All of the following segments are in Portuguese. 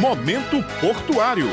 Momento Portuário.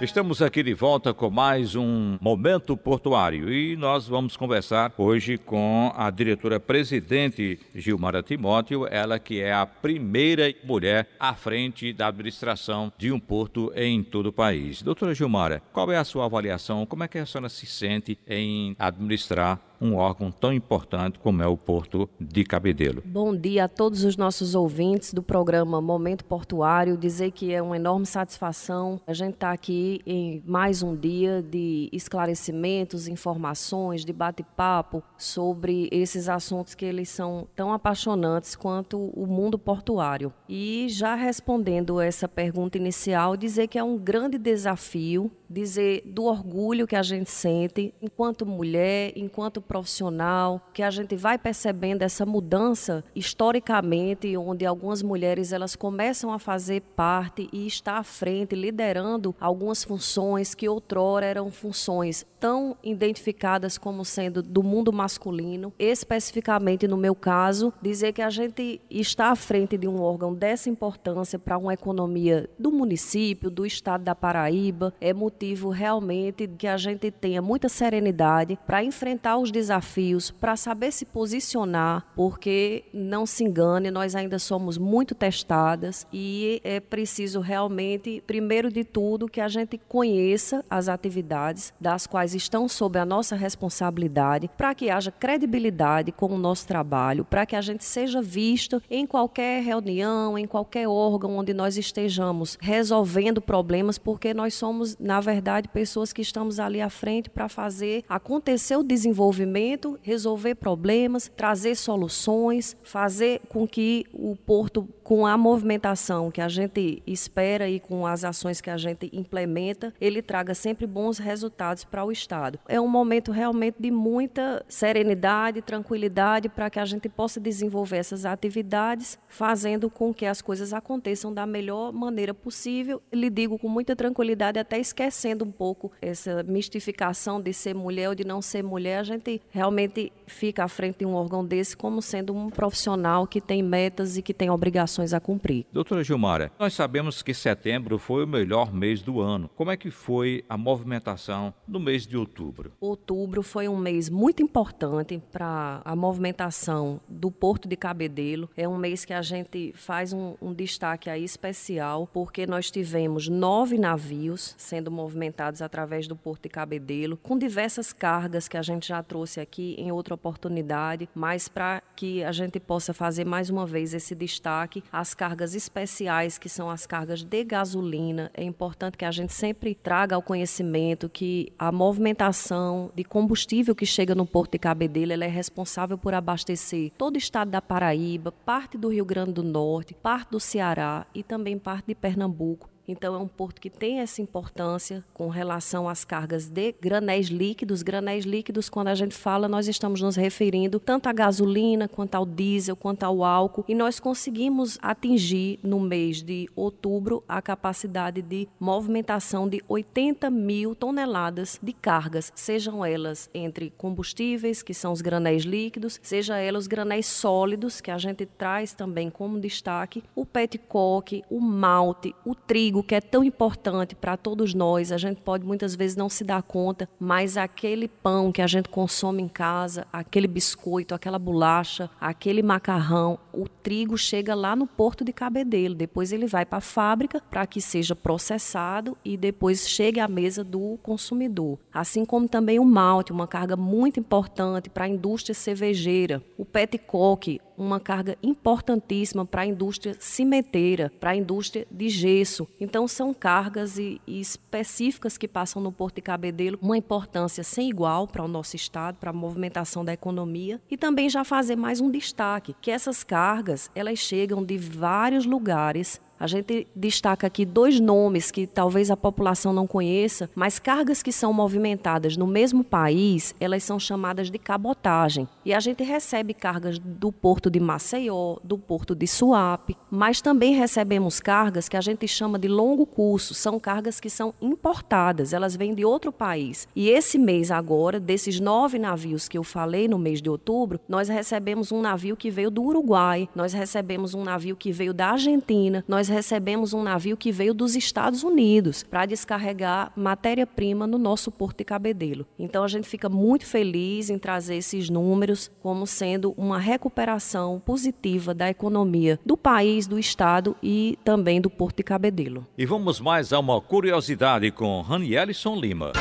Estamos aqui de volta com mais um Momento Portuário e nós vamos conversar hoje com a diretora-presidente Gilmara Timóteo, ela que é a primeira mulher à frente da administração de um porto em todo o país. Doutora Gilmara, qual é a sua avaliação? Como é que a senhora se sente em administrar um órgão tão importante como é o Porto de Cabedelo. Bom dia a todos os nossos ouvintes do programa Momento Portuário. Dizer que é uma enorme satisfação a gente estar tá aqui em mais um dia de esclarecimentos, informações, de bate-papo sobre esses assuntos que eles são tão apaixonantes quanto o mundo portuário. E já respondendo essa pergunta inicial, dizer que é um grande desafio dizer do orgulho que a gente sente enquanto mulher, enquanto profissional, que a gente vai percebendo essa mudança historicamente, onde algumas mulheres elas começam a fazer parte e estar à frente, liderando algumas funções que outrora eram funções tão identificadas como sendo do mundo masculino. Especificamente no meu caso, dizer que a gente está à frente de um órgão dessa importância para uma economia do município, do estado da Paraíba, é motivo realmente que a gente tenha muita serenidade para enfrentar os desafios, para saber se posicionar, porque não se engane, nós ainda somos muito testadas e é preciso realmente, primeiro de tudo, que a gente conheça as atividades das quais estão sob a nossa responsabilidade, para que haja credibilidade com o nosso trabalho, para que a gente seja visto em qualquer reunião, em qualquer órgão onde nós estejamos resolvendo problemas, porque nós somos, na verdade, verdade, pessoas que estamos ali à frente para fazer acontecer o desenvolvimento, resolver problemas, trazer soluções, fazer com que o porto, com a movimentação que a gente espera e com as ações que a gente implementa, ele traga sempre bons resultados para o Estado. É um momento realmente de muita serenidade, tranquilidade para que a gente possa desenvolver essas atividades, fazendo com que as coisas aconteçam da melhor maneira possível. Lhe digo com muita tranquilidade, até esquecendo esquecendo um pouco essa mistificação de ser mulher ou de não ser mulher, a gente realmente fica à frente de um órgão desse como sendo um profissional que tem metas e que tem obrigações a cumprir. Doutora Gilmara, nós sabemos que setembro foi o melhor mês do ano. Como é que foi a movimentação no mês de outubro? Outubro foi um mês muito importante para a movimentação do Porto de Cabedelo. É um mês que a gente faz um, um destaque aí especial, porque nós tivemos nove navios sendo movimentados através do Porto de Cabedelo, com diversas cargas que a gente já trouxe aqui em outra oportunidade, mas para que a gente possa fazer mais uma vez esse destaque, as cargas especiais, que são as cargas de gasolina, é importante que a gente sempre traga ao conhecimento que a movimentação de combustível que chega no Porto de Cabedelo é responsável por abastecer todo o estado da Paraíba, parte do Rio Grande do Norte, parte do Ceará e também parte de Pernambuco. Então, é um porto que tem essa importância com relação às cargas de granéis líquidos. Granéis líquidos, quando a gente fala, nós estamos nos referindo tanto à gasolina, quanto ao diesel, quanto ao álcool. E nós conseguimos atingir, no mês de outubro, a capacidade de movimentação de 80 mil toneladas de cargas, sejam elas entre combustíveis, que são os granéis líquidos, seja elas os granéis sólidos, que a gente traz também como destaque, o petcock, o malte, o trigo trigo, que é tão importante para todos nós, a gente pode muitas vezes não se dar conta, mas aquele pão que a gente consome em casa, aquele biscoito, aquela bolacha, aquele macarrão, o trigo chega lá no porto de Cabedelo, depois ele vai para a fábrica para que seja processado e depois chegue à mesa do consumidor. Assim como também o malte, uma carga muito importante para a indústria cervejeira, o petcock, uma carga importantíssima para a indústria cimenteira, para a indústria de gesso. Então, são cargas e, e específicas que passam no Porto de Cabedelo, uma importância sem igual para o nosso estado, para a movimentação da economia. E também já fazer mais um destaque, que essas cargas, elas chegam de vários lugares a gente destaca aqui dois nomes que talvez a população não conheça, mas cargas que são movimentadas no mesmo país, elas são chamadas de cabotagem. E a gente recebe cargas do porto de Maceió, do porto de Suape, mas também recebemos cargas que a gente chama de longo curso, são cargas que são importadas, elas vêm de outro país. E esse mês agora, desses nove navios que eu falei no mês de outubro, nós recebemos um navio que veio do Uruguai, nós recebemos um navio que veio da Argentina, nós recebemos um navio que veio dos Estados Unidos para descarregar matéria-prima no nosso porto de Cabedelo. Então a gente fica muito feliz em trazer esses números como sendo uma recuperação positiva da economia do país, do estado e também do porto de Cabedelo. E vamos mais a uma curiosidade com Ranielson Lima.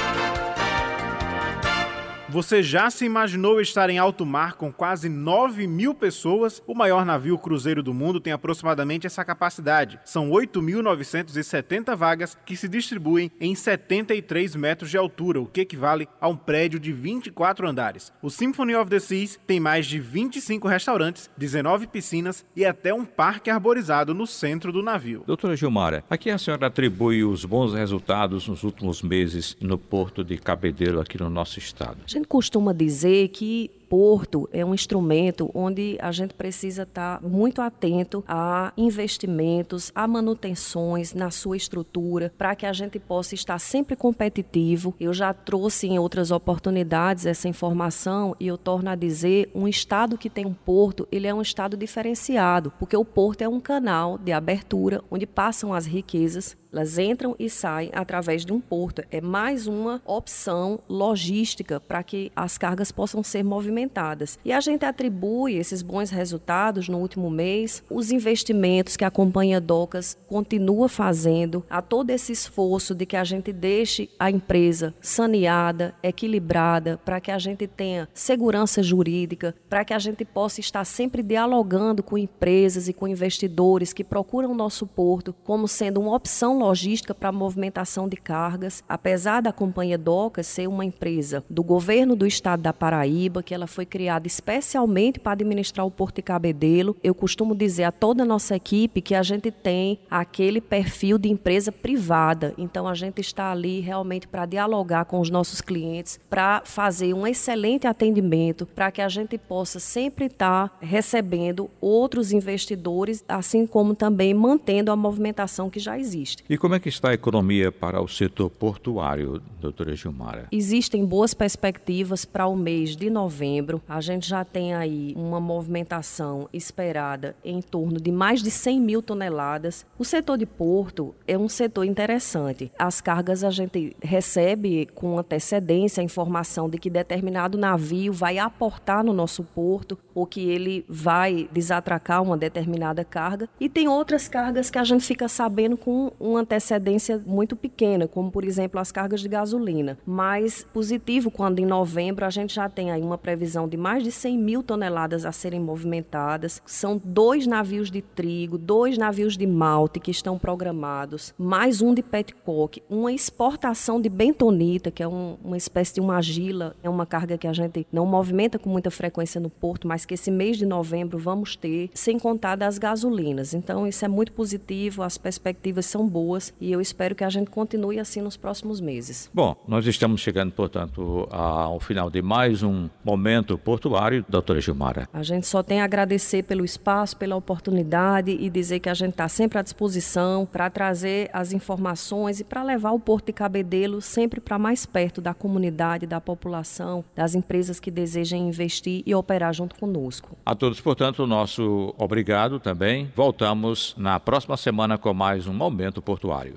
Você já se imaginou estar em alto mar com quase 9 mil pessoas? O maior navio cruzeiro do mundo tem aproximadamente essa capacidade. São 8.970 vagas que se distribuem em 73 metros de altura, o que equivale a um prédio de 24 andares. O Symphony of the Seas tem mais de 25 restaurantes, 19 piscinas e até um parque arborizado no centro do navio. Doutora Gilmara, a a senhora atribui os bons resultados nos últimos meses no porto de Cabedelo aqui no nosso estado? Gente costuma dizer que porto é um instrumento onde a gente precisa estar muito atento a investimentos, a manutenções na sua estrutura, para que a gente possa estar sempre competitivo. Eu já trouxe em outras oportunidades essa informação e eu torno a dizer, um estado que tem um porto, ele é um estado diferenciado, porque o porto é um canal de abertura onde passam as riquezas elas entram e saem através de um porto. É mais uma opção logística para que as cargas possam ser movimentadas. E a gente atribui esses bons resultados no último mês, os investimentos que a companhia Docas continua fazendo, a todo esse esforço de que a gente deixe a empresa saneada, equilibrada, para que a gente tenha segurança jurídica, para que a gente possa estar sempre dialogando com empresas e com investidores que procuram o nosso porto como sendo uma opção logística para movimentação de cargas. Apesar da Companhia Docas ser uma empresa do governo do estado da Paraíba, que ela foi criada especialmente para administrar o Porto de Cabedelo, eu costumo dizer a toda a nossa equipe que a gente tem aquele perfil de empresa privada. Então a gente está ali realmente para dialogar com os nossos clientes, para fazer um excelente atendimento, para que a gente possa sempre estar recebendo outros investidores, assim como também mantendo a movimentação que já existe. E como é que está a economia para o setor portuário, doutora Gilmara? Existem boas perspectivas para o mês de novembro. A gente já tem aí uma movimentação esperada em torno de mais de 100 mil toneladas. O setor de porto é um setor interessante. As cargas a gente recebe com antecedência a informação de que determinado navio vai aportar no nosso porto ou que ele vai desatracar uma determinada carga. E tem outras cargas que a gente fica sabendo com uma antecedência muito pequena, como por exemplo as cargas de gasolina. Mas positivo quando em novembro a gente já tem aí uma previsão de mais de 100 mil toneladas a serem movimentadas. São dois navios de trigo, dois navios de malte que estão programados, mais um de petcock, uma exportação de bentonita, que é um, uma espécie de uma argila, é uma carga que a gente não movimenta com muita frequência no porto, mas que esse mês de novembro vamos ter, sem contar das gasolinas. Então isso é muito positivo, as perspectivas são boas e eu espero que a gente continue assim nos próximos meses. Bom, nós estamos chegando, portanto, ao final de mais um momento portuário, doutora Gilmara. A gente só tem a agradecer pelo espaço, pela oportunidade e dizer que a gente está sempre à disposição para trazer as informações e para levar o Porto de Cabedelo sempre para mais perto da comunidade, da população, das empresas que desejem investir e operar junto conosco. A todos, portanto, o nosso obrigado também. Voltamos na próxima semana com mais um Momento Portuário.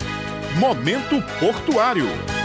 Momento Portuário.